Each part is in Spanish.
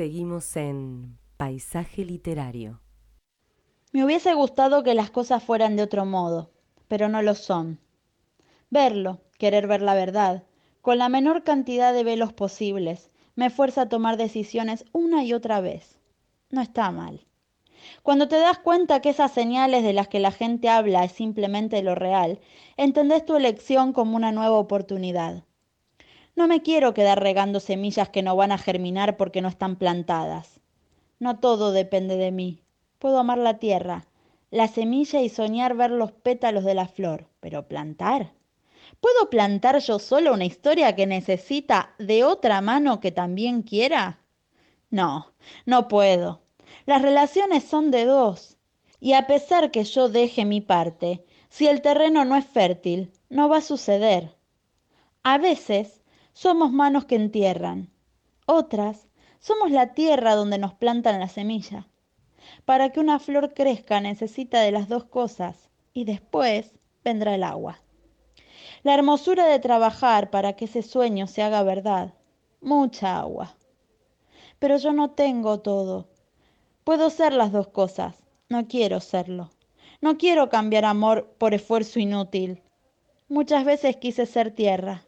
Seguimos en Paisaje Literario. Me hubiese gustado que las cosas fueran de otro modo, pero no lo son. Verlo, querer ver la verdad, con la menor cantidad de velos posibles, me fuerza a tomar decisiones una y otra vez. No está mal. Cuando te das cuenta que esas señales de las que la gente habla es simplemente lo real, entendés tu elección como una nueva oportunidad. No me quiero quedar regando semillas que no van a germinar porque no están plantadas. No todo depende de mí. Puedo amar la tierra, la semilla y soñar ver los pétalos de la flor, pero plantar. ¿Puedo plantar yo solo una historia que necesita de otra mano que también quiera? No, no puedo. Las relaciones son de dos. Y a pesar que yo deje mi parte, si el terreno no es fértil, no va a suceder. A veces somos manos que entierran. Otras somos la tierra donde nos plantan la semilla. Para que una flor crezca necesita de las dos cosas y después vendrá el agua. La hermosura de trabajar para que ese sueño se haga verdad. Mucha agua. Pero yo no tengo todo. Puedo ser las dos cosas. No quiero serlo. No quiero cambiar amor por esfuerzo inútil. Muchas veces quise ser tierra.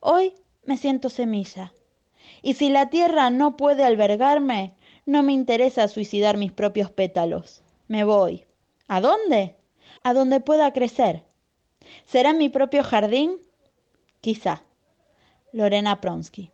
Hoy me siento semilla. Y si la tierra no puede albergarme, no me interesa suicidar mis propios pétalos. Me voy. ¿A dónde? A donde pueda crecer. ¿Será mi propio jardín? Quizá. Lorena Pronsky.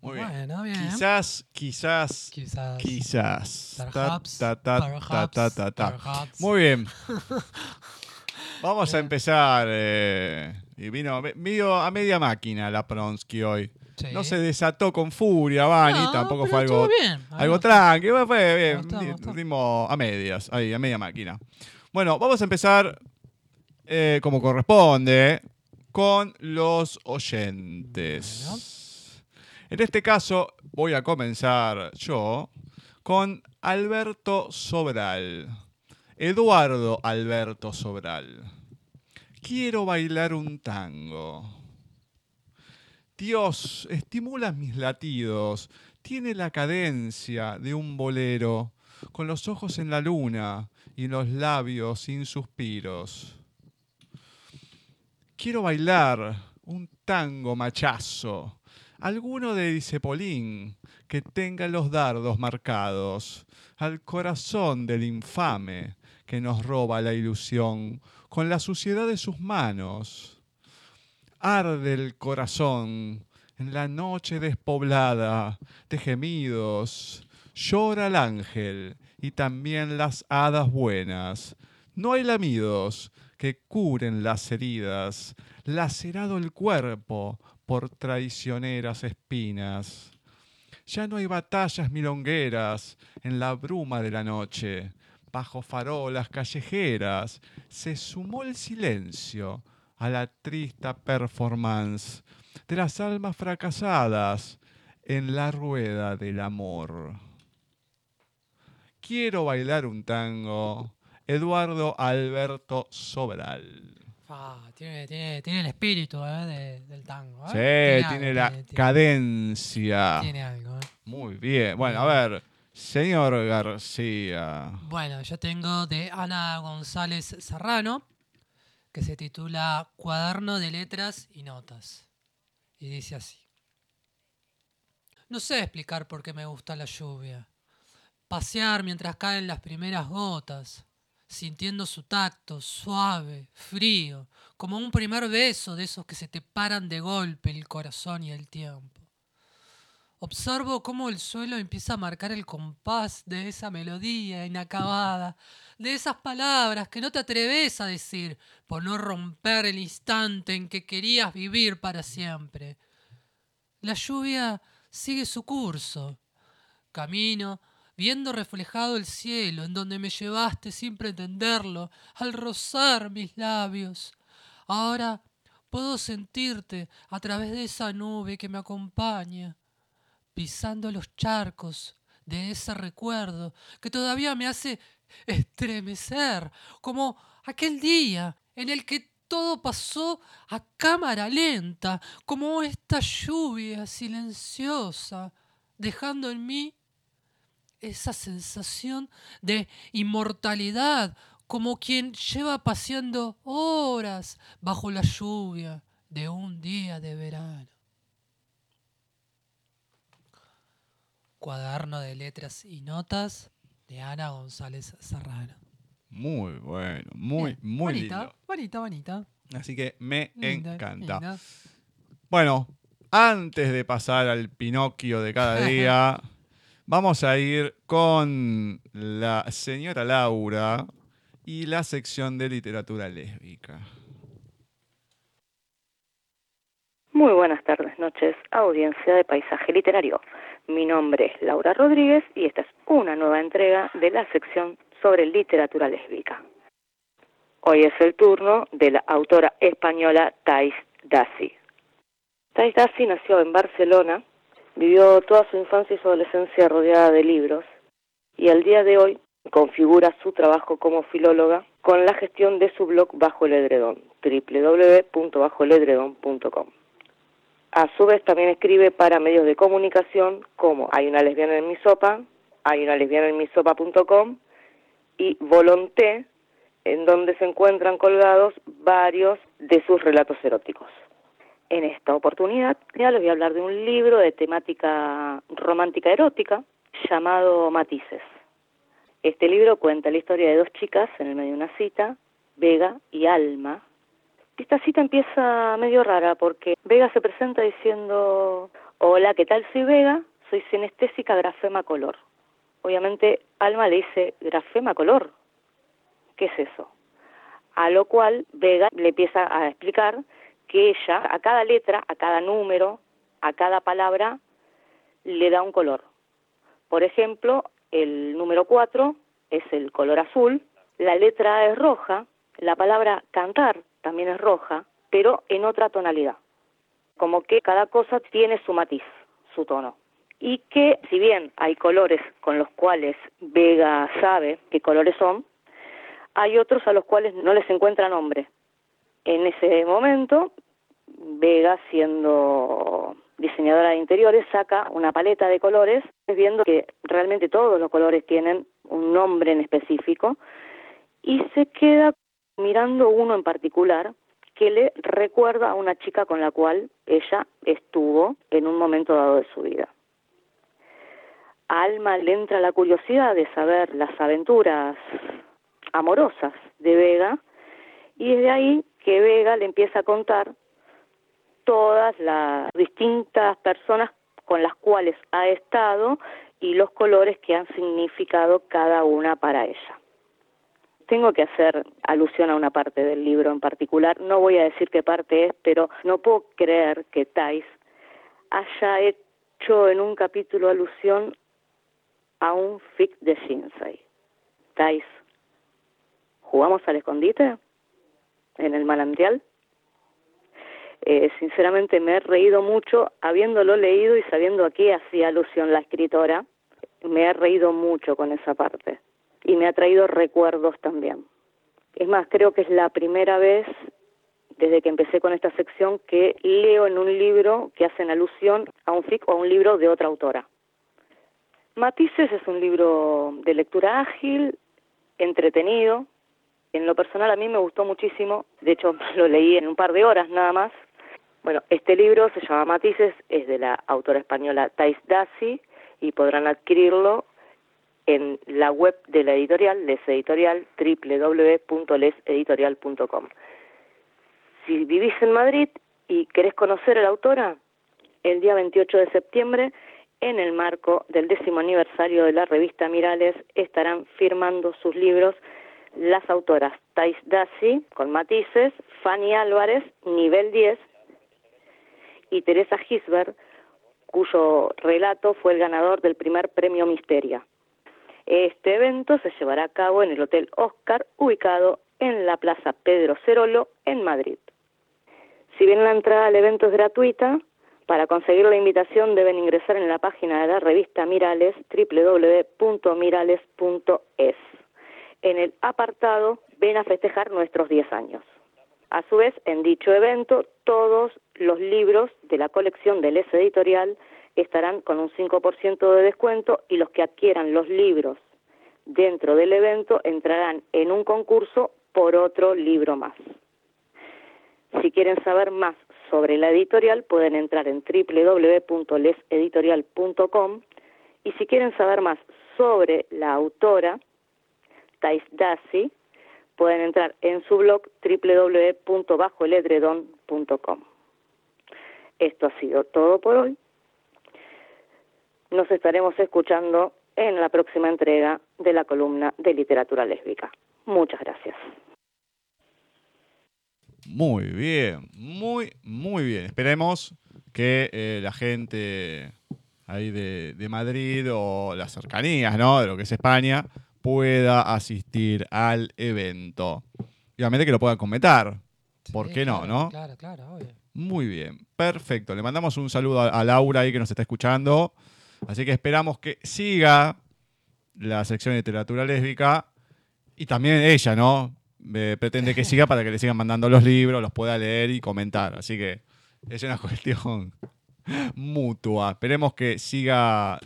Muy bien. Bueno, bien. Quizás, quizás, Quizás. quizás. Ta, Perhaps, ta, ta, ta, perhaps, ta, ta, ta. perhaps. Muy bien. Vamos a empezar. eh, y vino me- medio a media máquina la Pronsky hoy. Sí. No se desató con furia, Vani, No, tampoco fue algo, bien. Algo tranqui, fue- bien, gustó, gustó. a medias, ahí, a media máquina. Bueno, vamos a empezar eh, como corresponde con los oyentes. En este caso voy a comenzar yo con Alberto Sobral. Eduardo Alberto Sobral. Quiero bailar un tango. Dios, estimula mis latidos, tiene la cadencia de un bolero, con los ojos en la luna y los labios sin suspiros. Quiero bailar un tango machazo, alguno de Disepolín que tenga los dardos marcados, al corazón del infame que nos roba la ilusión con la suciedad de sus manos arde el corazón en la noche despoblada de gemidos. Llora el ángel y también las hadas buenas. No hay lamidos que curen las heridas, lacerado el cuerpo por traicioneras espinas. Ya no hay batallas milongueras en la bruma de la noche. Bajo farolas callejeras se sumó el silencio a la triste performance de las almas fracasadas en la rueda del amor. Quiero bailar un tango. Eduardo Alberto Sobral. Ah, tiene, tiene, tiene el espíritu eh, de- del tango. Sí, ¿eh? tiene, algo, la tiene- tiene- cadencia. Tiene algo. ¿eh? Muy bien. Bueno, a ver, señor García. Bueno, yo tengo de Ana González Serrano, que se titula Cuaderno de Letras y Notas. Y dice así. No sé explicar por qué me gusta la lluvia. Pasear mientras caen las primeras gotas, sintiendo su tacto suave, frío, como un primer beso de esos que se te paran de golpe el corazón y el tiempo. Observo cómo el suelo empieza a marcar el compás de esa melodía inacabada, de esas palabras que no te atreves a decir por no romper el instante en que querías vivir para siempre. La lluvia sigue su curso. Camino, viendo reflejado el cielo en donde me llevaste sin pretenderlo, al rozar mis labios. Ahora puedo sentirte a través de esa nube que me acompaña pisando los charcos de ese recuerdo que todavía me hace estremecer, como aquel día en el que todo pasó a cámara lenta, como esta lluvia silenciosa, dejando en mí esa sensación de inmortalidad, como quien lleva paseando horas bajo la lluvia de un día de verano. Cuaderno de letras y notas de Ana González Serrano. Muy bueno, muy, muy bonita, lindo. Bonita, bonita. Así que me Linda, encanta. linda. Bueno, antes de pasar al Pinocchio de cada día, vamos a ir con la señora Laura y la sección de literatura lésbica. Muy buenas tardes, noches, audiencia de Paisaje Literario. Mi nombre es Laura Rodríguez y esta es una nueva entrega de la sección sobre literatura lésbica. Hoy es el turno de la autora española Thais Dassi. Thais Dassi nació en Barcelona, vivió toda su infancia y su adolescencia rodeada de libros y al día de hoy configura su trabajo como filóloga con la gestión de su blog Bajo el Edredón, www.bajoeledredón.com. A su vez también escribe para medios de comunicación como Hay una lesbiana en mi sopa, hay una lesbiana en y Volonté, en donde se encuentran colgados varios de sus relatos eróticos. En esta oportunidad ya les voy a hablar de un libro de temática romántica erótica llamado Matices. Este libro cuenta la historia de dos chicas en el medio de una cita, Vega y Alma, esta cita empieza medio rara porque Vega se presenta diciendo, hola, ¿qué tal? Soy Vega, soy sinestésica grafema color. Obviamente Alma le dice, grafema color, ¿qué es eso? A lo cual Vega le empieza a explicar que ella a cada letra, a cada número, a cada palabra, le da un color. Por ejemplo, el número 4 es el color azul, la letra A es roja, la palabra cantar también es roja, pero en otra tonalidad. Como que cada cosa tiene su matiz, su tono. Y que si bien hay colores con los cuales Vega sabe qué colores son, hay otros a los cuales no les encuentra nombre. En ese momento, Vega, siendo diseñadora de interiores, saca una paleta de colores, viendo que realmente todos los colores tienen un nombre en específico, y se queda mirando uno en particular que le recuerda a una chica con la cual ella estuvo en un momento dado de su vida. A Alma le entra la curiosidad de saber las aventuras amorosas de Vega y es de ahí que Vega le empieza a contar todas las distintas personas con las cuales ha estado y los colores que han significado cada una para ella. Tengo que hacer alusión a una parte del libro en particular, no voy a decir qué parte es, pero no puedo creer que Thais haya hecho en un capítulo alusión a un fic de Shinsei. Thais, ¿jugamos al escondite? ¿En el manantial? Eh, sinceramente me he reído mucho habiéndolo leído y sabiendo a qué hacía alusión la escritora. Me he reído mucho con esa parte y me ha traído recuerdos también. Es más, creo que es la primera vez desde que empecé con esta sección que leo en un libro que hacen alusión a un fic o a un libro de otra autora. Matices es un libro de lectura ágil, entretenido. En lo personal a mí me gustó muchísimo, de hecho lo leí en un par de horas nada más. Bueno, este libro se llama Matices, es de la autora española Thais Dassi y podrán adquirirlo en la web de la editorial, Les Editorial, www.leseditorial.com. Si vivís en Madrid y querés conocer a la autora, el día 28 de septiembre, en el marco del décimo aniversario de la revista Mirales, estarán firmando sus libros las autoras Thais Dassi, con matices, Fanny Álvarez, nivel 10, y Teresa Gisbert, cuyo relato fue el ganador del primer premio Misteria. Este evento se llevará a cabo en el Hotel Oscar, ubicado en la Plaza Pedro Cerolo, en Madrid. Si bien la entrada al evento es gratuita, para conseguir la invitación deben ingresar en la página de la revista Mirales, www.mirales.es. En el apartado Ven a festejar nuestros 10 años. A su vez, en dicho evento, todos los libros de la colección del S Editorial estarán con un 5% de descuento y los que adquieran los libros dentro del evento entrarán en un concurso por otro libro más. Si quieren saber más sobre la editorial pueden entrar en www.leseditorial.com y si quieren saber más sobre la autora, Thais Dassi, pueden entrar en su blog www.bajoeledredon.com. Esto ha sido todo por hoy. Nos estaremos escuchando en la próxima entrega de la columna de literatura lésbica. Muchas gracias. Muy bien, muy, muy bien. Esperemos que eh, la gente ahí de, de Madrid o las cercanías, ¿no? De lo que es España, pueda asistir al evento. Y obviamente que lo puedan comentar. ¿Por Sí, qué no, claro, no? Claro, claro, obvio. Muy bien, perfecto. Le mandamos un saludo a, a Laura ahí que nos está escuchando. Así que esperamos que siga la sección de literatura lésbica y también ella, ¿no? Eh, pretende que siga para que le sigan mandando los libros, los pueda leer y comentar. Así que es una cuestión mutua. Esperemos que siga,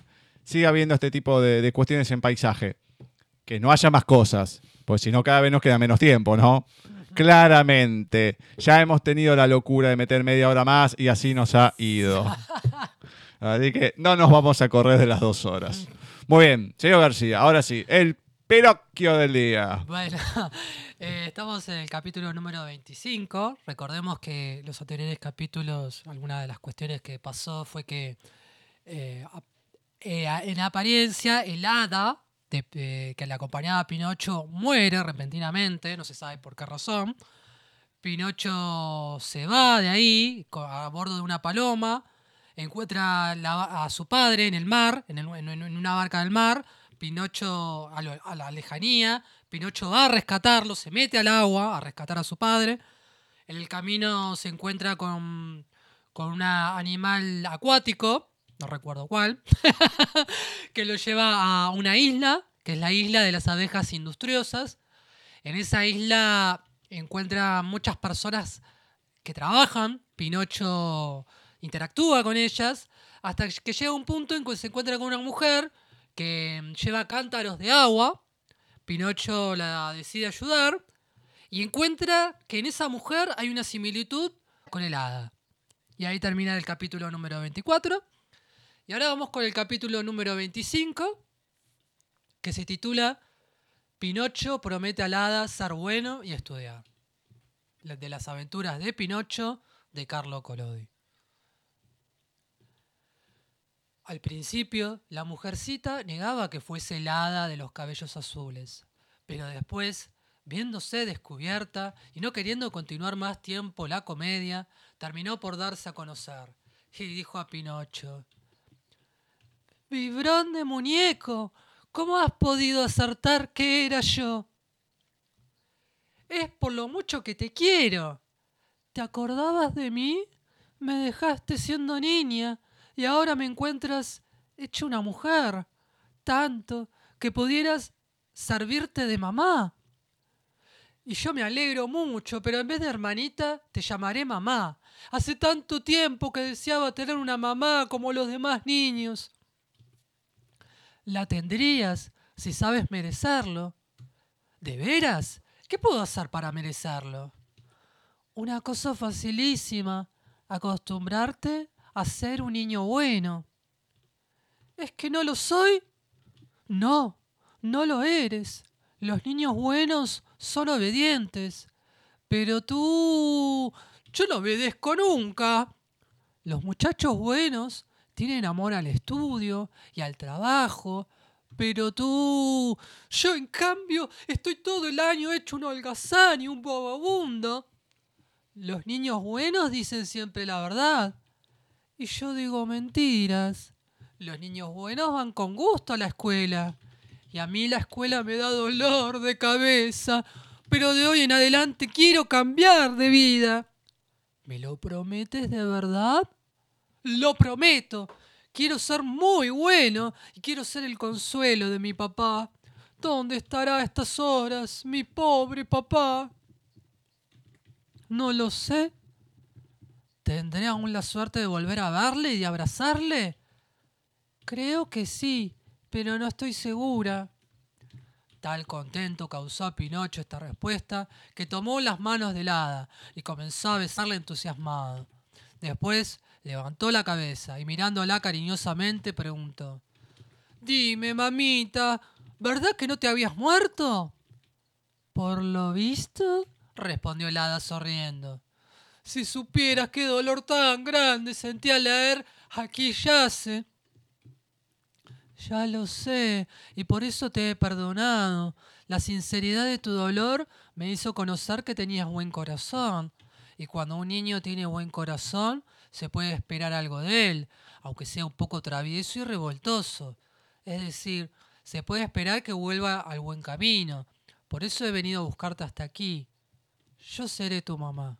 siga viendo este tipo de, de cuestiones en paisaje. Que no haya más cosas, porque si no cada vez nos queda menos tiempo, ¿no? Claramente. Ya hemos tenido la locura de meter media hora más y así nos ha ido. Así que no nos vamos a correr de las dos horas. Muy bien, señor García, ahora sí, el Pinocchio del día. Bueno, eh, estamos en el capítulo número 25. Recordemos que los anteriores capítulos, alguna de las cuestiones que pasó fue que eh, eh, en apariencia el hada que le acompañaba a Pinocho muere repentinamente, no se sabe por qué razón. Pinocho se va de ahí a bordo de una paloma, encuentra a su padre en el mar, en, una barca del mar. Pinocho a la lejanía, Pinocho va a rescatarlo, se mete al agua a rescatar a su padre. En el camino se encuentra con, con un animal acuático, no recuerdo cuál, que lo lleva a una isla, que es la isla de las abejas industriosas. En esa isla encuentra muchas personas que trabajan, Pinocho interactúa con ellas, hasta que llega un punto en que se encuentra con una mujer que lleva cántaros de agua, Pinocho la decide ayudar y encuentra que en esa mujer hay una similitud con el hada. Y ahí termina el capítulo número 24. Y ahora vamos con el capítulo número 25, que se titula Pinocho promete al hada ser bueno y estudiar. De las aventuras de Pinocho de Carlo Collodi. Al principio, la mujercita negaba que fuese el hada de los cabellos azules, pero después, viéndose descubierta y no queriendo continuar más tiempo la comedia, terminó por darse a conocer y dijo a Pinocho, Vibrón de muñeco, ¿cómo has podido acertar que era yo? Es por lo mucho que te quiero. ¿Te acordabas de mí? Me dejaste siendo niña y ahora me encuentras hecha una mujer. Tanto que pudieras servirte de mamá. Y yo me alegro mucho, pero en vez de hermanita, te llamaré mamá. Hace tanto tiempo que deseaba tener una mamá como los demás niños. La tendrías si sabes merecerlo. ¿De veras? ¿Qué puedo hacer para merecerlo? Una cosa facilísima, acostumbrarte a ser un niño bueno. ¿Es que no lo soy? No, no lo eres. Los niños buenos son obedientes. Pero tú... Yo no obedezco nunca. Los muchachos buenos tienen amor al estudio y al trabajo. Pero tú... Yo en cambio estoy todo el año hecho un holgazán y un bobabundo. Los niños buenos dicen siempre la verdad. Y yo digo mentiras. Los niños buenos van con gusto a la escuela. Y a mí la escuela me da dolor de cabeza. Pero de hoy en adelante quiero cambiar de vida. ¿Me lo prometes de verdad? Lo prometo. Quiero ser muy bueno y quiero ser el consuelo de mi papá. ¿Dónde estará a estas horas mi pobre papá? No lo sé. ¿Tendré aún la suerte de volver a verle y abrazarle? Creo que sí, pero no estoy segura. Tal contento causó a Pinocho esta respuesta que tomó las manos del hada y comenzó a besarla entusiasmado. Después levantó la cabeza y mirándola cariñosamente preguntó Dime, mamita, ¿verdad que no te habías muerto? Por lo visto, respondió el hada sonriendo. Si supieras qué dolor tan grande sentí al leer aquí yace. Ya lo sé, y por eso te he perdonado. La sinceridad de tu dolor me hizo conocer que tenías buen corazón. Y cuando un niño tiene buen corazón, se puede esperar algo de él, aunque sea un poco travieso y revoltoso. Es decir, se puede esperar que vuelva al buen camino. Por eso he venido a buscarte hasta aquí. Yo seré tu mamá.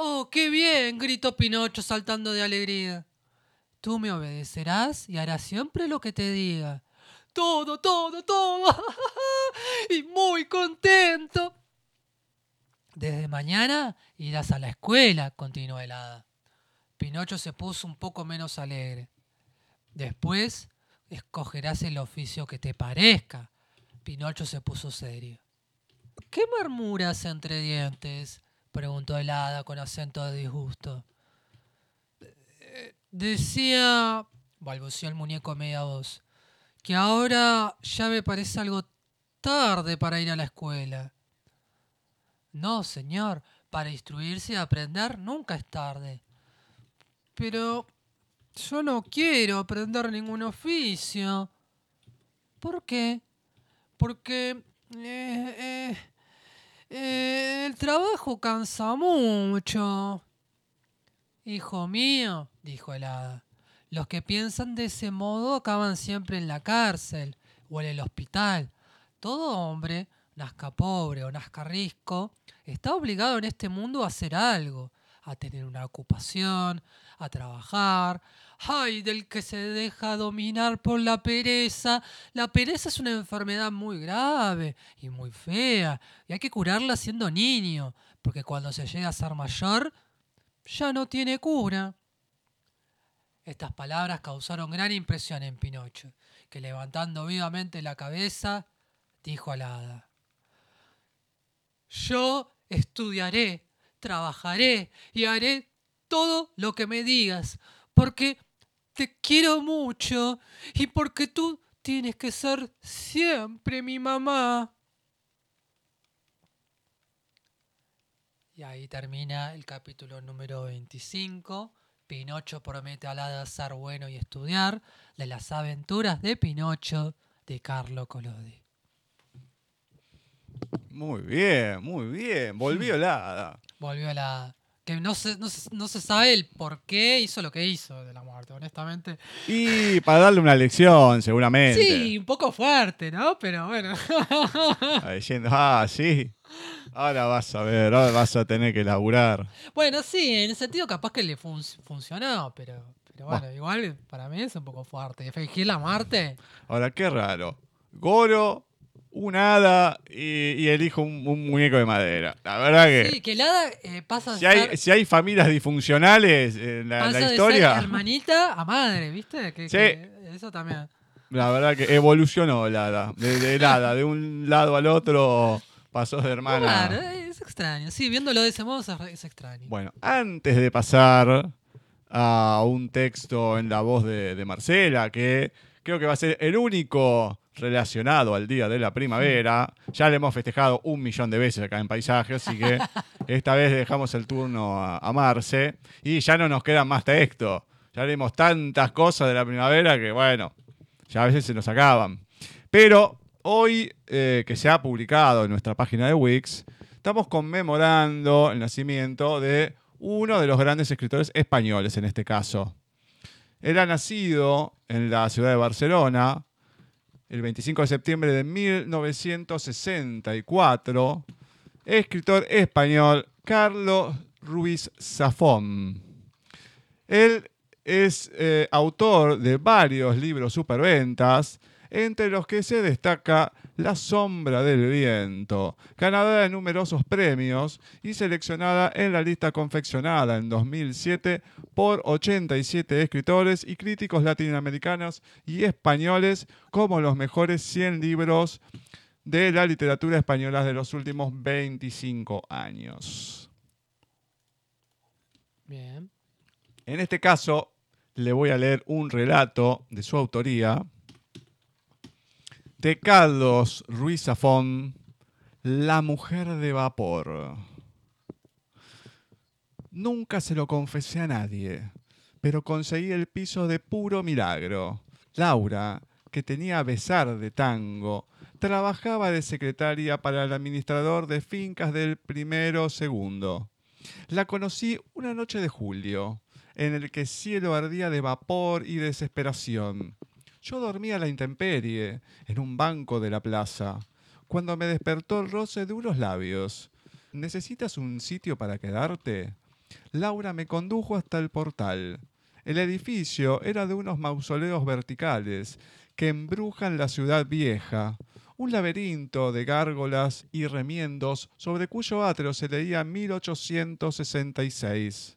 ¡Oh, qué bien! gritó Pinocho saltando de alegría. Tú me obedecerás y harás siempre lo que te diga. Todo, todo, todo. y muy contento. Desde mañana irás a la escuela, continuó el hada. Pinocho se puso un poco menos alegre. Después escogerás el oficio que te parezca. Pinocho se puso serio. ¿Qué murmuras entre dientes? Preguntó el hada con acento de disgusto. Decía, balbuceó el muñeco a media voz, que ahora ya me parece algo tarde para ir a la escuela. No, señor, para instruirse y aprender nunca es tarde. Pero yo no quiero aprender ningún oficio. ¿Por qué? Porque eh, eh, el trabajo cansa mucho. Hijo mío, dijo el hada, los que piensan de ese modo acaban siempre en la cárcel o en el hospital. Todo hombre, nazca pobre o nazca rico, está obligado en este mundo a hacer algo, a tener una ocupación, a trabajar. ¡Ay, del que se deja dominar por la pereza! La pereza es una enfermedad muy grave y muy fea, y hay que curarla siendo niño, porque cuando se llega a ser mayor, ya no tiene cura. Estas palabras causaron gran impresión en Pinocho, que levantando vivamente la cabeza, dijo al hada, Yo estudiaré, trabajaré y haré todo lo que me digas, porque te quiero mucho y porque tú tienes que ser siempre mi mamá. Y ahí termina el capítulo número 25. Pinocho promete al hada ser bueno y estudiar de las aventuras de Pinocho de Carlo Collodi. Muy bien, muy bien. Volvió hada. Volvió hada. Que no se, no, se, no se sabe el por qué hizo lo que hizo de la muerte, honestamente. Y para darle una lección, seguramente. Sí, un poco fuerte, ¿no? Pero bueno. Diciendo, ah, sí. Ahora vas a ver, ahora vas a tener que laburar. bueno, sí, en el sentido capaz que le fun- funcionó, pero, pero bueno, igual para mí es un poco fuerte. Fingir la muerte. Ahora, qué raro. Goro, un hada y, y elijo un, un muñeco de madera. La verdad que Sí, que el hada eh, pasa a si, hay, ser, si hay familias disfuncionales en la, en pasa la de historia, ser hermanita a madre, ¿viste? Que, Sí. que eso también. la verdad que evolucionó el hada. De, del hada, de un lado al otro pasó de hermana. Claro, es extraño. Sí, viéndolo de ese modo es, es extraño. Bueno, antes de pasar a un texto en la voz de, de Marcela, que creo que va a ser el único relacionado al Día de la Primavera. Ya le hemos festejado un millón de veces acá en Paisaje, así que esta vez dejamos el turno a, a Marce y ya no nos quedan más textos. Ya leímos tantas cosas de la primavera que, bueno, ya a veces se nos acaban. Pero hoy eh, que se ha publicado en nuestra página de Wix, estamos conmemorando el nacimiento de uno de los grandes escritores españoles en este caso. Él ha nacido en la ciudad de Barcelona el 25 de septiembre de 1964. Escritor español Carlos Ruiz Zafón. Él es eh, autor de varios libros superventas, entre los que se destaca La sombra del viento, ganadora de numerosos premios y seleccionada en la lista confeccionada en 2007 por 87 escritores y críticos latinoamericanos y españoles como los mejores 100 libros de la literatura española de los últimos 25 años. Bien. En este caso, le voy a leer un relato de su autoría de Carlos Ruiz Zafón, La mujer de vapor. Nunca se lo confesé a nadie, pero conseguí el piso de puro milagro. Laura, que tenía besar de tango, trabajaba de secretaria para el administrador de fincas del primero segundo. La conocí una noche de julio, en el que cielo ardía de vapor y desesperación. Yo dormía a la intemperie, en un banco de la plaza, cuando me despertó el roce de unos labios. ¿Necesitas un sitio para quedarte? Laura me condujo hasta el portal. El edificio era de unos mausoleos verticales que embrujan la ciudad vieja, un laberinto de gárgolas y remiendos sobre cuyo atrio se leía 1866.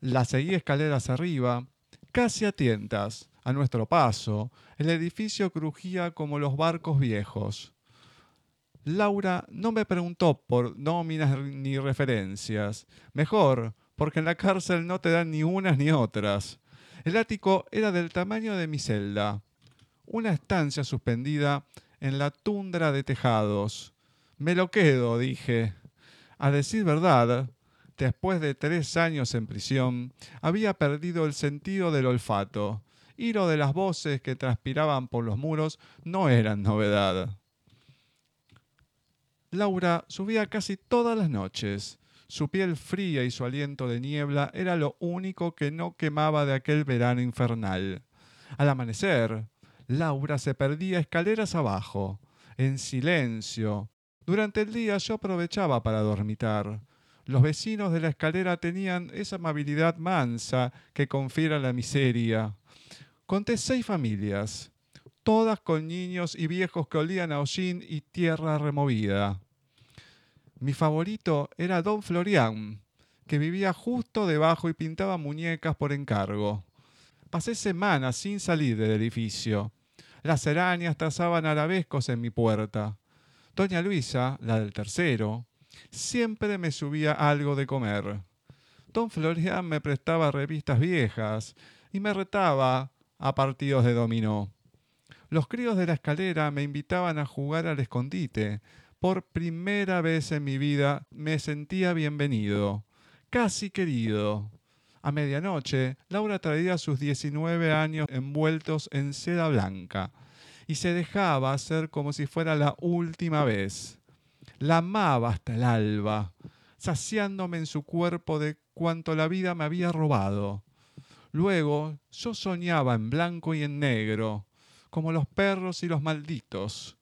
La seguí escaleras arriba, casi a tientas. A nuestro paso, el edificio crujía como los barcos viejos. Laura no me preguntó por nóminas ni referencias. Mejor, porque en la cárcel no te dan ni unas ni otras. El ático era del tamaño de mi celda. Una estancia suspendida en la tundra de tejados. Me lo quedo, dije. A decir verdad, después de tres años en prisión, había perdido el sentido del olfato y lo de las voces que transpiraban por los muros no eran novedad. Laura subía casi todas las noches. Su piel fría y su aliento de niebla era lo único que no quemaba de aquel verano infernal. Al amanecer, Laura se perdía escaleras abajo, en silencio. Durante el día yo aprovechaba para dormitar. Los vecinos de la escalera tenían esa amabilidad mansa que confiere la miseria. Conté seis familias, todas con niños y viejos que olían a hollín y tierra removida. Mi favorito era don Florián, que vivía justo debajo y pintaba muñecas por encargo. Pasé semanas sin salir del edificio. Las arañas trazaban arabescos en mi puerta. Doña Luisa, la del tercero, siempre me subía algo de comer. Don Florián me prestaba revistas viejas y me retaba a partidos de dominó. Los críos de la escalera me invitaban a jugar al escondite. Por primera vez en mi vida me sentía bienvenido, casi querido. A medianoche, Laura traía sus 19 años envueltos en seda blanca y se dejaba hacer como si fuera la última vez. La amaba hasta el alba, saciándome en su cuerpo de cuanto la vida me había robado. Luego yo soñaba en blanco y en negro, como los perros y los malditos.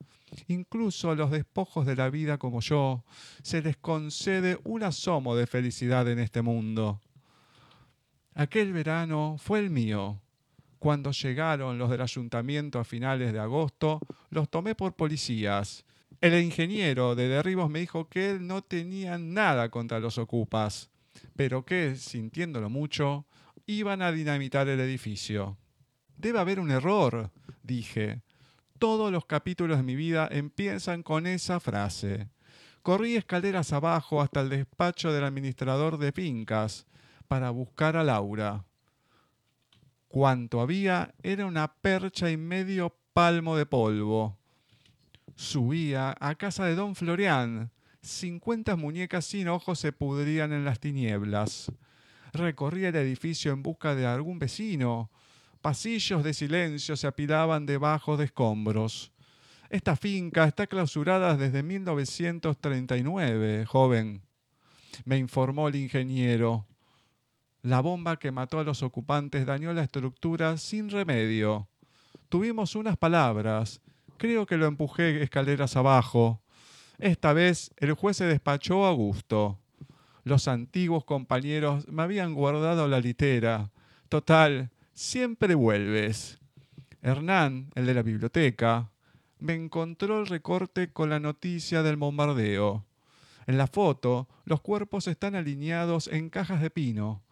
Incluso a los despojos de la vida como yo se les concede un asomo de felicidad en este mundo. Aquel verano fue el mío. Cuando llegaron los del ayuntamiento a finales de agosto, los tomé por policías. El ingeniero de derribos me dijo que él no tenía nada contra los ocupas, pero que, sintiéndolo mucho, iban a dinamitar el edificio. Debe haber un error, dije. Todos los capítulos de mi vida empiezan con esa frase. Corrí escaleras abajo hasta el despacho del administrador de fincas para buscar a Laura. Cuanto había era una percha y medio palmo de polvo. Subía a casa de don Florián. Cincuenta muñecas sin ojos se pudrían en las tinieblas. Recorría el edificio en busca de algún vecino. Pasillos de silencio se apilaban debajo de escombros. Esta finca está clausurada desde 1939, joven, me informó el ingeniero. La bomba que mató a los ocupantes dañó la estructura sin remedio. Tuvimos unas palabras. Creo que lo empujé escaleras abajo. Esta vez el juez se despachó a gusto. Los antiguos compañeros me habían guardado la litera. Total, siempre vuelves. Hernán, el de la biblioteca, me encontró el recorte con la noticia del bombardeo. En la foto, los cuerpos están alineados en cajas de pino,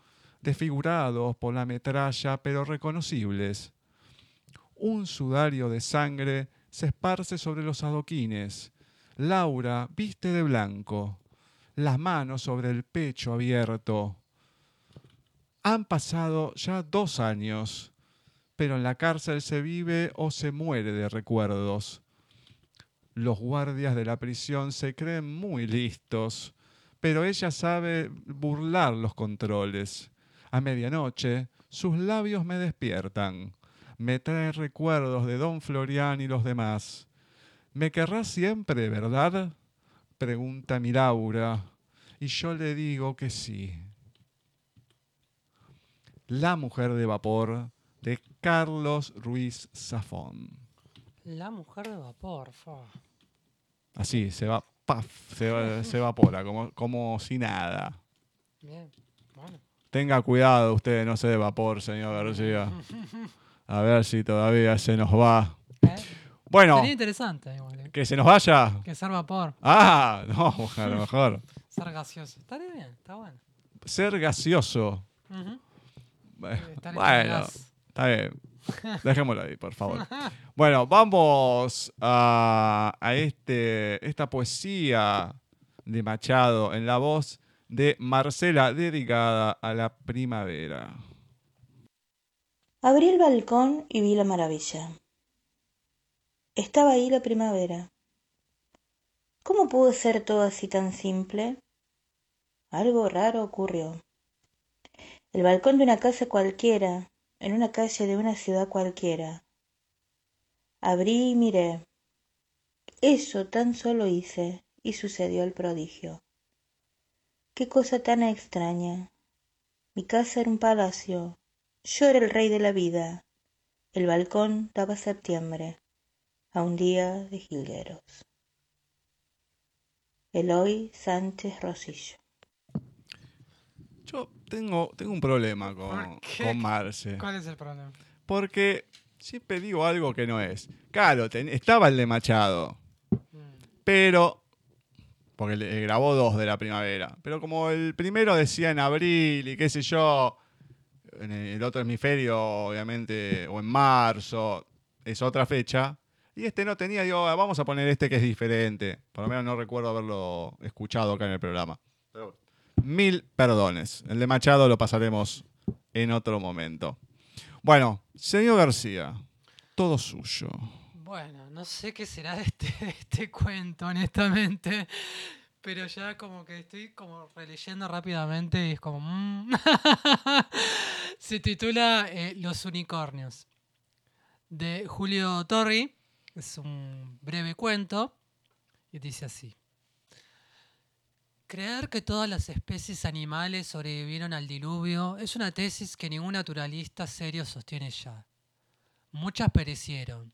desfigurados por la metralla, pero reconocibles. Un sudario de sangre se esparce sobre los adoquines. Laura viste de blanco, las manos sobre el pecho abierto. Han pasado ya dos años, pero en la cárcel se vive o se muere de recuerdos. Los guardias de la prisión se creen muy listos, pero ella sabe burlar los controles. A medianoche, sus labios me despiertan. Me traen recuerdos de don Florián y los demás. ¿Me querrás siempre, verdad? Pregunta mi Laura. Y yo le digo que sí. La mujer de vapor de Carlos Ruiz Zafón. La mujer de vapor, fa. Así, se va, paf, se, va- se evapora, como, como si nada. Bien, bueno. Tenga cuidado usted, no se de vapor, señor García. A ver si todavía se nos va. ¿Eh? Bueno, Sería interesante, igual, ¿eh? que se nos vaya. Que ser vapor, Ah, no, a lo mejor. ser gaseoso. Estaría bien, está bueno. Ser gaseoso. Bueno, Estar en bueno, está bien. Dejémoslo ahí, por favor. Bueno, vamos a, a este, esta poesía de Machado en la voz de Marcela, dedicada a la primavera. Abrí el balcón y vi la maravilla. Estaba ahí la primavera. ¿Cómo pudo ser todo así tan simple? Algo raro ocurrió. El balcón de una casa cualquiera, en una calle de una ciudad cualquiera. Abrí y miré. Eso tan solo hice y sucedió el prodigio. Qué cosa tan extraña. Mi casa era un palacio, yo era el rey de la vida. El balcón daba septiembre a un día de jilgueros. Eloy Sánchez Rosillo. Yo tengo, tengo un problema con, ¿Por qué? con Marce. ¿Cuál es el problema? Porque siempre digo algo que no es. Claro, ten- estaba el de Machado, Mm. pero. Porque le grabó dos de la primavera. Pero como el primero decía en abril y qué sé yo, en el otro hemisferio, obviamente, o en marzo, es otra fecha. Y este no tenía, digo, "Ah, vamos a poner este que es diferente. Por lo menos no recuerdo haberlo escuchado acá en el programa. Pero mil perdones. El de Machado lo pasaremos en otro momento. Bueno, señor García, todo suyo. Bueno, no sé qué será de este, este cuento, honestamente. Pero ya como que estoy como releyendo rápidamente y es como... mm. Se titula eh, Los unicornios. De Julio Torri. Es un breve cuento. Y dice así. Creer que todas las especies animales sobrevivieron al diluvio es una tesis que ningún naturalista serio sostiene ya. Muchas perecieron,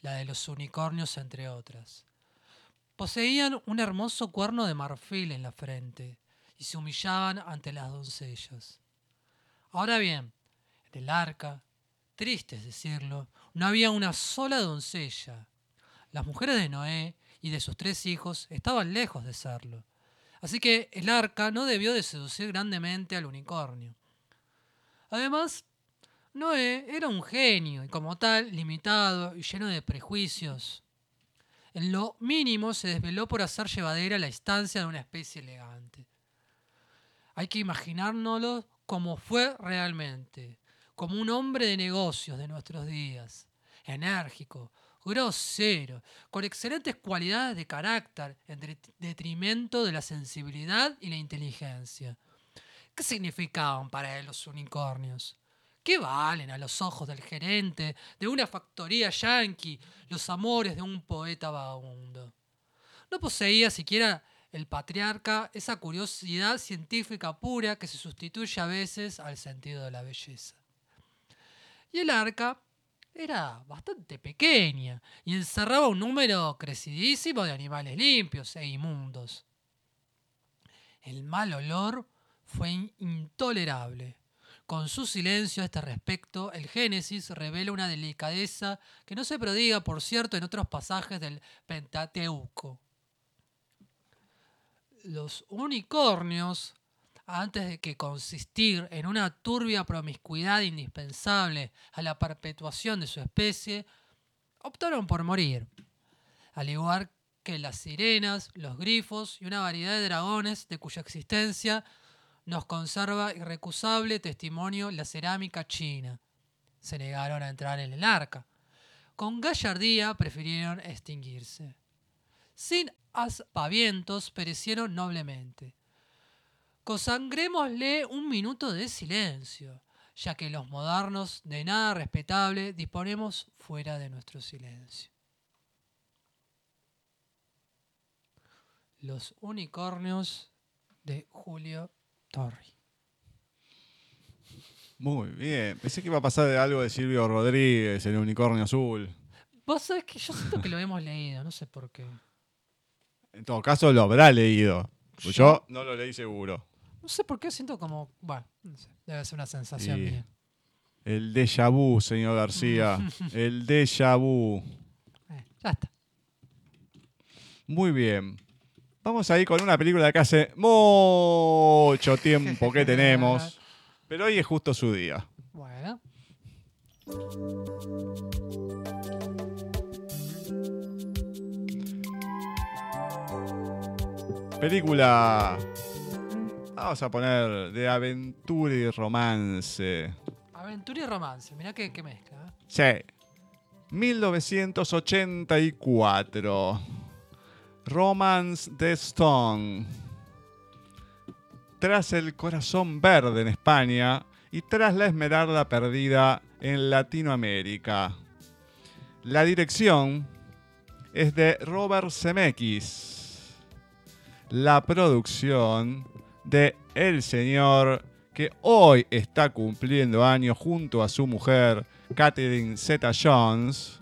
la de los unicornios entre otras. Poseían un hermoso cuerno de marfil en la frente y se humillaban ante las doncellas. Ahora bien, en el arca, triste es decirlo, no había una sola doncella. Las mujeres de Noé y de sus tres hijos estaban lejos de serlo. Así que el arca no debió de seducir grandemente al unicornio. Además, Noé era un genio y como tal limitado y lleno de prejuicios. En lo mínimo se desveló por hacer llevadera la estancia de una especie elegante. Hay que imaginárnoslo como fue realmente, como un hombre de negocios de nuestros días, enérgico, grosero, con excelentes cualidades de carácter en det- detrimento de la sensibilidad y la inteligencia. ¿Qué significaban para él los unicornios? ¿Qué valen a los ojos del gerente de una factoría yanqui los amores de un poeta vagabundo? No poseía siquiera el patriarca esa curiosidad científica pura que se sustituye a veces al sentido de la belleza. Y el arca era bastante pequeña y encerraba un número crecidísimo de animales limpios e inmundos. El mal olor fue in- intolerable. Con su silencio a este respecto, el Génesis revela una delicadeza que no se prodiga, por cierto, en otros pasajes del Pentateuco. Los unicornios, antes de que consistir en una turbia promiscuidad indispensable a la perpetuación de su especie, optaron por morir, al igual que las sirenas, los grifos y una variedad de dragones de cuya existencia nos conserva irrecusable testimonio la cerámica china. Se negaron a entrar en el arca. Con gallardía prefirieron extinguirse. Sin aspavientos perecieron noblemente. Consangrémosle un minuto de silencio, ya que los modernos de nada respetable disponemos fuera de nuestro silencio. Los unicornios de Julio Torri. Muy bien. Pensé que iba a pasar de algo de Silvio Rodríguez, el unicornio azul. Vos sabés que yo siento que lo hemos leído, no sé por qué. En todo caso, lo habrá leído. Pues yo no lo leí seguro. No sé por qué siento como. Bueno, no sé, debe ser una sensación mía. El déjà vu, señor García. El déjà vu. Eh, ya está. Muy bien. Vamos a ir con una película que hace mucho tiempo que tenemos. Pero hoy es justo su día. Bueno. Película. Vamos a poner de aventura y romance. Aventura y romance. Mirá qué, qué mezcla. ¿eh? Sí. 1984. Romance the Stone. Tras el corazón verde en España y tras la esmeralda perdida en Latinoamérica. La dirección es de Robert Zemeckis. La producción de el señor que hoy está cumpliendo años junto a su mujer Catherine Zeta Jones.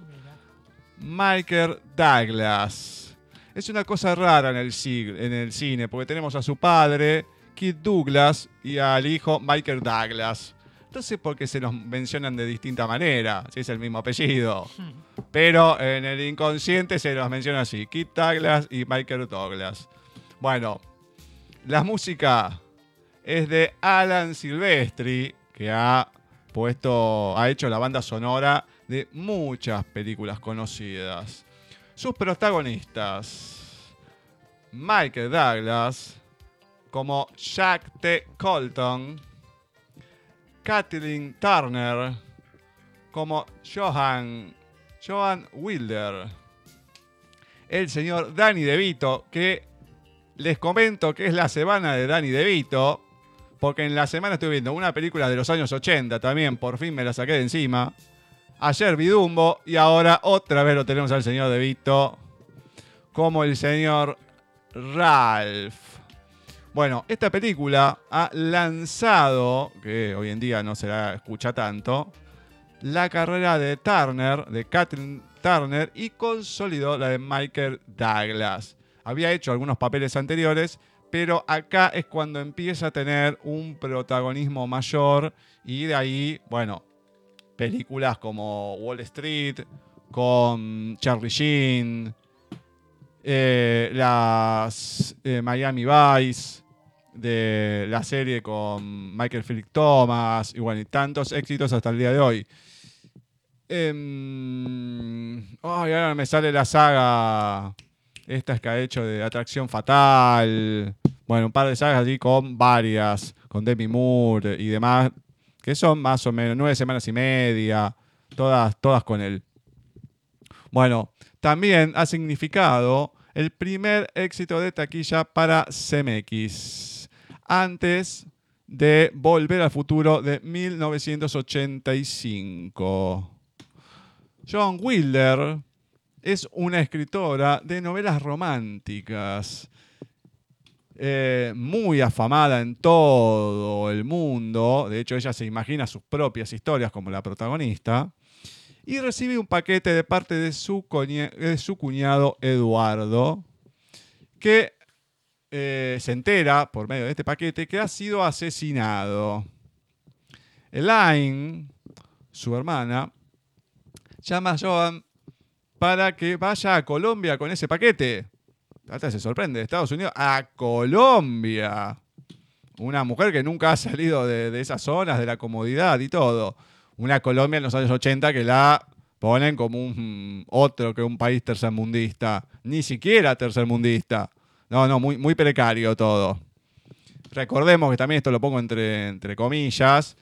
Michael Douglas. Es una cosa rara en el, en el cine, porque tenemos a su padre, Keith Douglas, y al hijo Michael Douglas. No sé por qué se nos mencionan de distinta manera, si es el mismo apellido. Pero en el inconsciente se los menciona así, Keith Douglas y Michael Douglas. Bueno, la música es de Alan Silvestri, que ha puesto, ha hecho la banda sonora de muchas películas conocidas. Sus protagonistas, Michael Douglas, como Jack T. Colton, Kathleen Turner, como Johan, Johan Wilder, el señor Danny DeVito, que les comento que es la semana de Danny DeVito, porque en la semana estoy viendo una película de los años 80 también, por fin me la saqué de encima. Ayer vi Dumbo y ahora otra vez lo tenemos al señor DeVito como el señor Ralph. Bueno, esta película ha lanzado, que hoy en día no se la escucha tanto, la carrera de Turner, de Kathleen Turner, y consolidó la de Michael Douglas. Había hecho algunos papeles anteriores, pero acá es cuando empieza a tener un protagonismo mayor y de ahí, bueno, películas como Wall Street, con Charlie Sheen, eh, las eh, Miami Vice, de la serie con Michael Philip Thomas, y bueno, y tantos éxitos hasta el día de hoy. Ay, ahora me sale la saga. Estas que ha hecho de Atracción Fatal. Bueno, un par de sagas así con varias. Con Demi Moore y demás. Que son más o menos nueve semanas y media. Todas, todas con él. Bueno, también ha significado el primer éxito de taquilla para CMX. Antes de Volver al Futuro de 1985. John Wilder es una escritora de novelas románticas. eh, muy afamada en todo el mundo. De hecho, ella se imagina sus propias historias como la protagonista. Y recibe un paquete de parte de su, su cuñado Eduardo, que eh, se entera por medio de este paquete que ha sido asesinado. Elaine, su hermana, llama a Joan para que vaya a Colombia con ese paquete. Hasta se sorprende, de Estados Unidos a Colombia. Una mujer que nunca ha salido de, esas zonas, de la comodidad y todo. Una Colombia en los años 80 que la ponen como un otro que un país tercermundista. Ni siquiera tercermundista. No, no, muy, muy precario todo. Recordemos que también esto lo pongo entre comillas.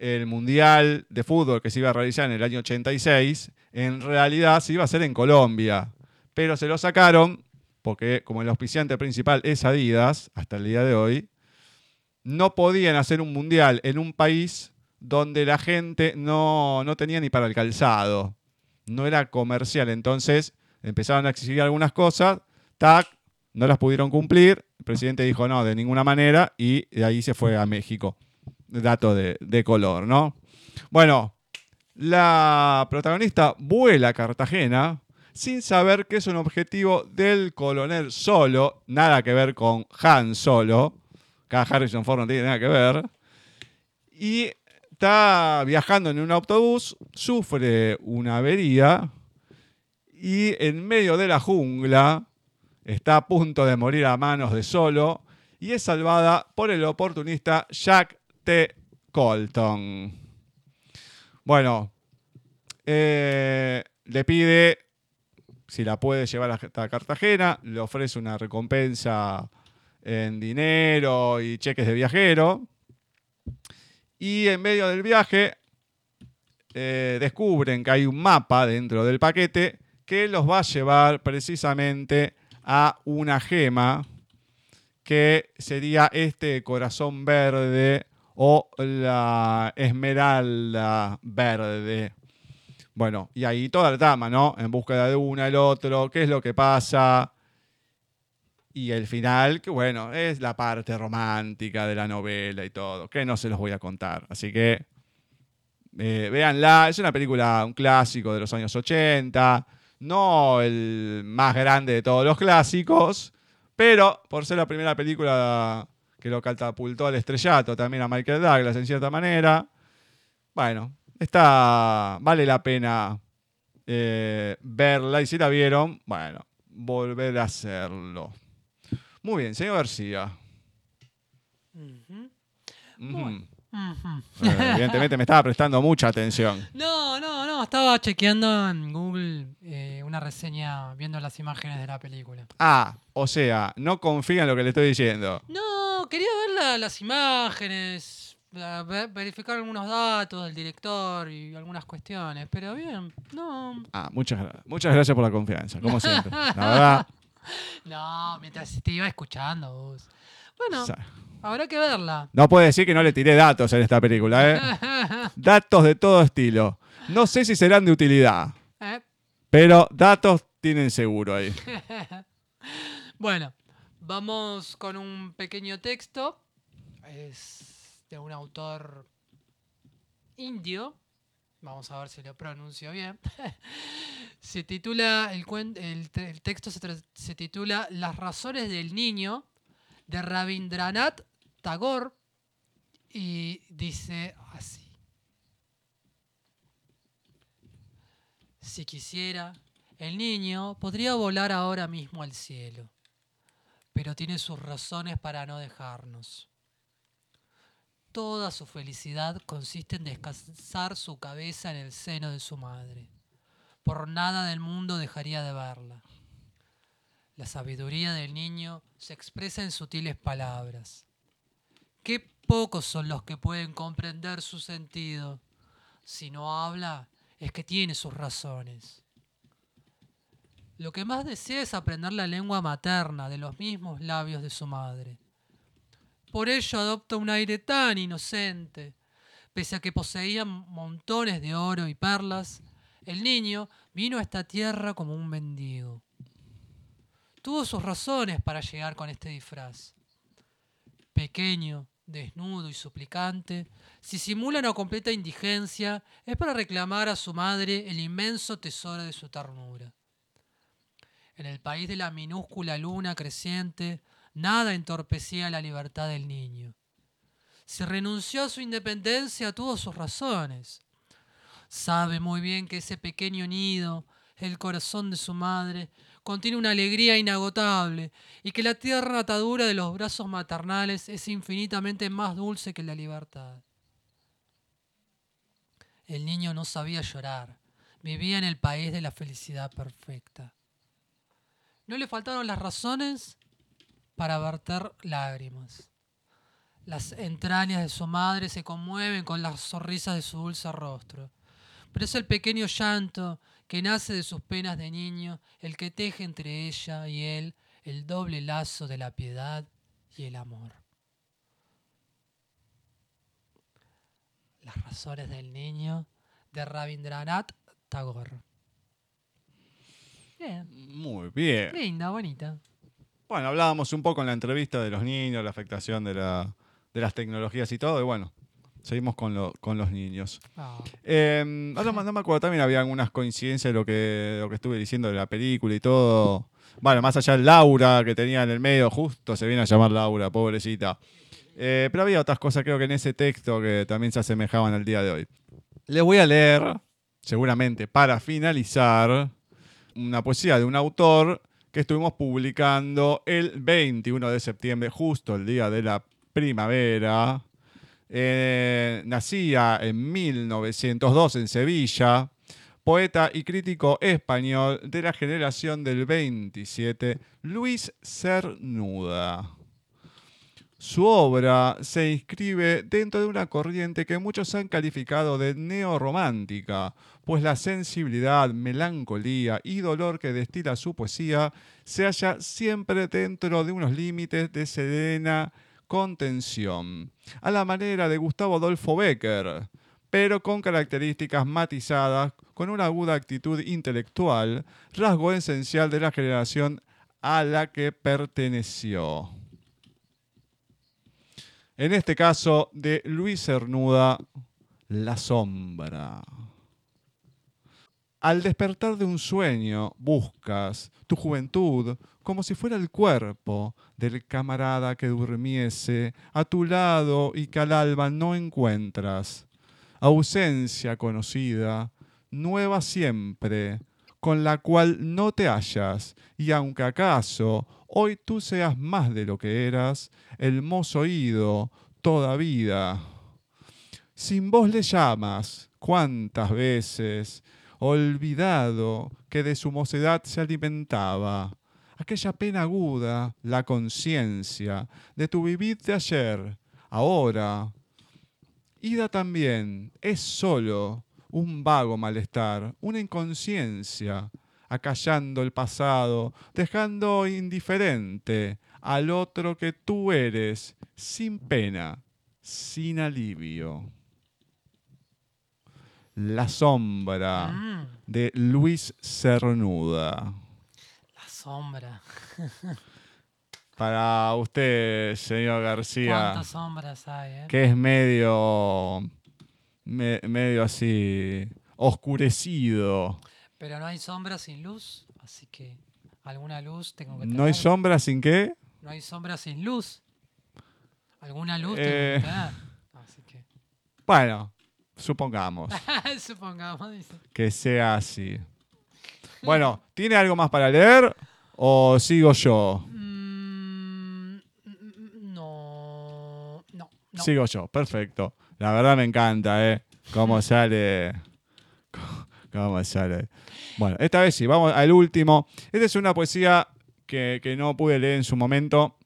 El Mundial de Fútbol que se iba a realizar en el año 86, en realidad se iba a hacer en Colombia. Pero se lo sacaron porque como el auspiciante principal es Adidas, hasta el día de hoy, no podían hacer un mundial en un país donde la gente no, no tenía ni para el calzado. No era comercial. Entonces empezaron a exigir algunas cosas. Tac, no las pudieron cumplir. El presidente dijo no, de ninguna manera. Y de ahí se fue a México. Dato de, color, ¿no? Bueno, la protagonista vuela a Cartagena sin saber que es un objetivo del coronel Solo. Nada que ver con Han Solo. Acá Harrison Ford no tiene nada que ver. Y está viajando en un autobús, sufre una avería y en medio de la jungla está a punto de morir a manos de Solo y es salvada por el oportunista Jack T. Colton. Bueno, eh, le pide si la puede llevar hasta Cartagena, le ofrece una recompensa en dinero y cheques de viajero. Y en medio del viaje eh, descubren que hay un mapa dentro del paquete que los va a llevar precisamente a una gema que sería este corazón verde o la esmeralda verde. Bueno, y ahí toda la trama, ¿no? En búsqueda de una, el otro, qué es lo que pasa. Y el final, que bueno, es la parte romántica de la novela y todo, que no se los voy a contar. Así que eh, véanla, es una película, un clásico de los años 80, no el más grande de todos los clásicos, pero por ser la primera película que lo catapultó al estrellato también a Michael Douglas en cierta manera, bueno, está, vale la pena eh, verla y si la vieron, bueno, volver a hacerlo. Muy bien, señor García. Ujú. Bueno. Eh, evidentemente me estaba prestando mucha atención. No, no, no, estaba chequeando en Google eh, una reseña viendo las imágenes de la película. Ah, o sea, no confía en lo que le estoy diciendo. No, quería ver la- las imágenes, verificar algunos datos del director y algunas cuestiones, pero bien, no. Ah, muchas, muchas gracias por la confianza, como siempre. La verdad, No, mientras te iba escuchando vos. Bueno, o sea, habrá que verla. no puede decir que no le tiré datos en esta película, ¿eh? Datos de todo estilo. No sé si serán de utilidad, Eh, pero datos tienen seguro ahí. Bueno, vamos con un pequeño texto. Es de un autor indio. Vamos a ver si lo pronuncio bien. se titula, el, cuen- el el texto se, se titula Las razones del niño de Rabindranath Tagore y dice así. Si quisiera, el niño podría volar ahora mismo al cielo, pero tiene sus razones para no dejarnos. Toda su felicidad consiste en descansar su cabeza en el seno de su madre. Por nada del mundo dejaría de verla. La sabiduría del niño se expresa en sutiles palabras. Qué pocos son los que pueden comprender su sentido. Si no habla, es que tiene sus razones. Lo que más desea es aprender la lengua materna de los mismos labios de su madre. Por ello adopta un aire tan inocente. Pese a que poseía montones de oro y perlas, el niño vino a esta tierra como un mendigo. Tuvo sus razones para llegar con este disfraz. Pequeño, desnudo y suplicante, si simula una completa indigencia, es para reclamar a su madre el inmenso tesoro de su ternura. En el país de la minúscula luna creciente, nada entorpecía la libertad del niño. Si renunció a su independencia, tuvo sus razones. Sabe muy bien que ese pequeño nido, el corazón de su madre, contiene una alegría inagotable y que la tierna atadura de los brazos maternales es infinitamente más dulce que la libertad. El niño no sabía llorar, vivía en el país de la felicidad perfecta. No le faltaron las razones para verter lágrimas. Las entrañas de su madre se conmueven con las sonrisas de su dulce rostro. Pero es el pequeño llanto que nace de sus penas de niño el que teje entre ella y él el doble lazo de la piedad y el amor. Las razones del niño de Rabindranath Tagore. Bien, Muy bien. linda, bonita. Bueno, hablábamos un poco en la entrevista de los niños, la afectación de, la- de las tecnologías y todo, y bueno, seguimos con, lo- con los niños. Ah, Eh, ahora no me acuerdo, también había algunas coincidencias de lo que, lo que estuve diciendo de la película y todo. Bueno, más allá de Laura, que tenía en el medio, justo se viene a llamar Laura, pobrecita. Eh, pero había otras cosas, creo que en ese texto, que también se asemejaban al día de hoy. Les voy a leer, seguramente para finalizar, una poesía de un autor que estuvimos publicando el 21 de septiembre, justo el día de la primavera. Eh, nacía en 1902 en Sevilla, poeta y crítico español de la generación del 27, Luis Cernuda. Su obra se inscribe dentro de una corriente que muchos han calificado de neorromántica, pues la sensibilidad, melancolía y dolor que destila su poesía se halla siempre dentro de unos límites de serena contención, a la manera de Gustavo Adolfo Becker, pero con características matizadas, con una aguda actitud intelectual, rasgo esencial de la generación a la que perteneció. En este caso, de Luis Cernuda, La sombra. Al despertar de un sueño, buscas tu juventud como si fuera el cuerpo del camarada que durmiese a tu lado y que al alba no encuentras. Ausencia conocida, nueva siempre, con la cual no te hallas, y aunque acaso hoy tú seas más de lo que eras, el mozo oído, toda vida. Sin vos le llamas, cuántas veces, olvidado que de su mocedad se alimentaba. Aquella pena aguda, la conciencia de tu vivir de ayer, ahora. Ida también es solo un vago malestar, una inconsciencia, acallando el pasado, dejando indiferente al otro que tú eres, sin pena, sin alivio. La sombra mm, de Luis Cernuda. Sombra. Para usted, señor García, ¿Cuántas sombras hay, eh? que es medio, me- medio así oscurecido. Pero no hay sombra sin luz, así que alguna luz tengo que ¿No hay tener. sombra sin qué? No hay sombra sin luz. Alguna luz Eh. tengo que tener. Así que, Bueno, supongamos supongamos, dice. que sea así. Bueno, ¿tiene algo más para leer o sigo yo? Mm, no, no, no. Sigo yo, perfecto. La verdad me encanta, ¿eh? Cómo sale. Cómo sale. Bueno, esta vez sí, vamos al último. Esta es una poesía que, que no pude leer en su momento.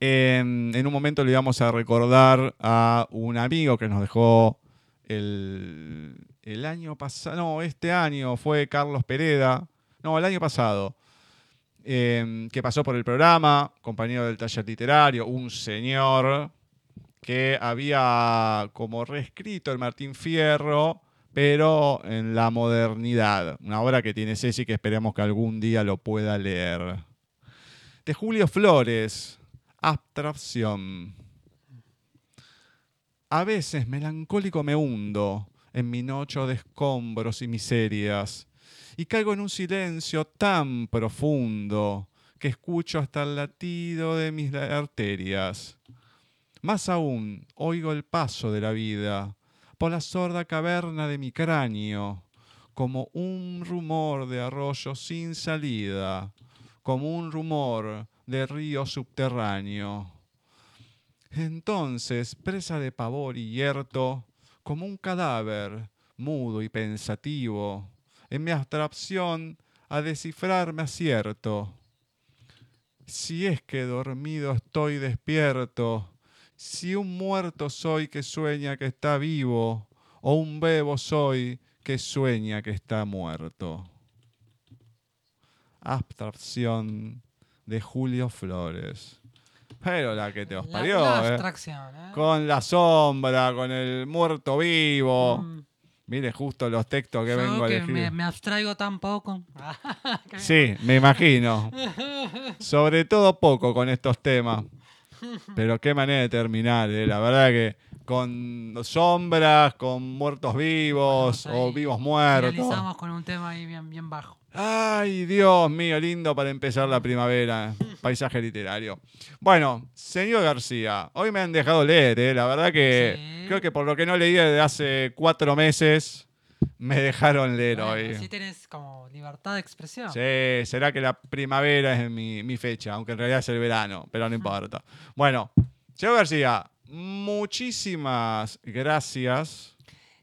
En, en un momento le íbamos a recordar a un amigo que nos dejó el, el año pasado, no, este año fue Carlos Pereda, no, el año pasado, eh, que pasó por el programa, compañero del taller literario, un señor que había como reescrito el Martín Fierro, pero en la modernidad. Una obra que tiene Ceci que esperemos que algún día lo pueda leer. De Julio Flores, Abstracción. A veces melancólico me hundo en mi noche de escombros y miserias, y caigo en un silencio tan profundo que escucho hasta el latido de mis arterias. Más aún, oigo el paso de la vida por la sorda caverna de mi cráneo, como un rumor de arroyo sin salida, como un rumor de río subterráneo. Entonces, presa de pavor y hierto, como un cadáver, mudo y pensativo, en mi abstracción a descifrarme acierto. Si es que dormido estoy despierto, si un muerto soy que sueña que está vivo, o un bebo soy que sueña que está muerto. Abstracción de Julio Flores. Pero la que te os La- parió, la ¿eh? ¿eh? Con la sombra, con el muerto vivo. Mm, Mire justo los textos que yo vengo a que elegir. me, me abstraigo tan poco. Qué Sí, me imagino. Sobre todo poco con estos temas. Pero qué manera de terminar, ¿eh? La verdad que con sombras, con muertos vivos Bueno, o vivos muertos. Finalizamos con un tema ahí bien, bien bajo. Ay, Dios mío, lindo para empezar la primavera. Paisaje literario. Bueno, señor García, hoy me han dejado leer, ¿eh? La verdad que Sí. creo que por lo que no leí desde hace cuatro meses, me dejaron leer Bueno, hoy. así tenés como libertad de expresión. Sí, será que la primavera es mi, mi fecha, aunque en realidad es el verano, pero no importa. Bueno, señor García, muchísimas gracias.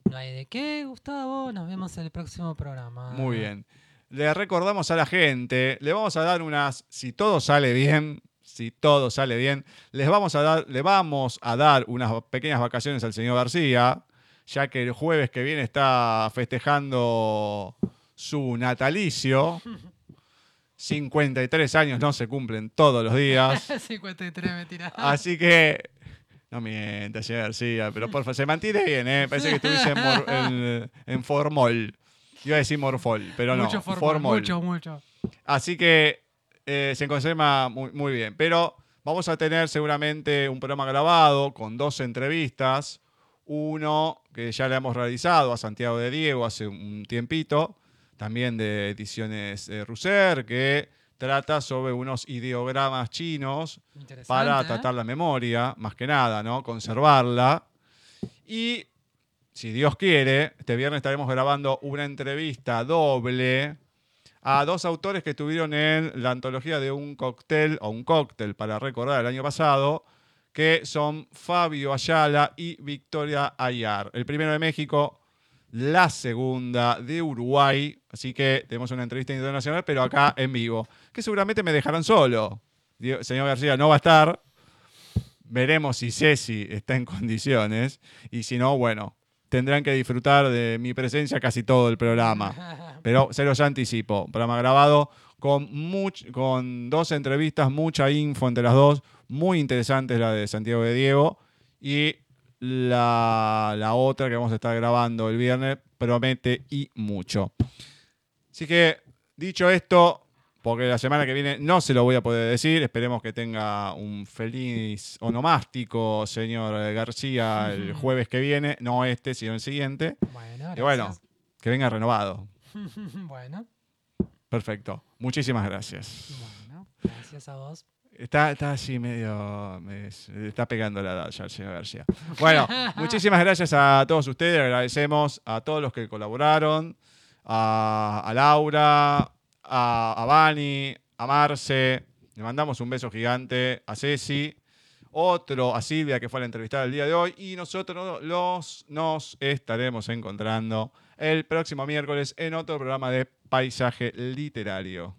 No hay de qué, Gustavo. Nos vemos en el próximo programa. Muy bien. Le recordamos a la gente, le vamos a dar unas, si todo sale bien, si todo sale bien, les vamos a dar, le vamos a dar unas pequeñas vacaciones al señor García, ya que el jueves que viene está festejando su natalicio. 53 años no se cumplen todos los días. 53 me tira. Así que. No mientas, señor García, pero por favor, se mantiene bien, ¿eh? Parece que estuviese en, en- en formol. Iba a decir morfol, pero no. mucho formal, formol. mucho, mucho. Así que eh, se conserva muy, muy bien. Pero vamos a tener seguramente un programa grabado con dos entrevistas. Uno que ya le hemos realizado a Santiago de Diego hace un tiempito, también de Ediciones eh, Russer, que trata sobre unos ideogramas chinos para ¿eh? tratar la memoria, más que nada, ¿no? Conservarla. Y si Dios quiere, este viernes estaremos grabando una entrevista doble a dos autores que estuvieron en la antología de un cóctel o un cóctel para recordar el año pasado, que son Fabio Ayala y Victoria Ayar. El primero de México, la segunda de Uruguay. Así que tenemos una entrevista internacional, pero acá en vivo, que seguramente me dejarán solo. Señor García no va a estar. Veremos si Ceci está en condiciones. Y si no, bueno, tendrán que disfrutar de mi presencia casi todo el programa. Pero se los anticipo. Programa grabado con, much- con dos entrevistas, mucha info entre las dos. Muy interesante la de Santiago de Diego. Y la, la otra que vamos a estar grabando el viernes promete y mucho. Así que, dicho esto, porque la semana que viene no se lo voy a poder decir, esperemos que tenga un feliz onomástico, señor García, el jueves que viene, no este, sino el siguiente. Bueno, Y bueno, gracias. que venga renovado. bueno, Perfecto. Muchísimas gracias. bueno, gracias a vos. Está, está así medio. me- está pegando la edad ya el señor García. Bueno, muchísimas gracias a todos ustedes. Agradecemos a todos los que colaboraron. A, a Laura, a, a Vani, a Marce. Le mandamos un beso gigante. A Ceci. Otro a Silvia, que fue la entrevistada el día de hoy. Y nosotros los, nos estaremos encontrando el próximo miércoles en otro programa de Paisaje Literario.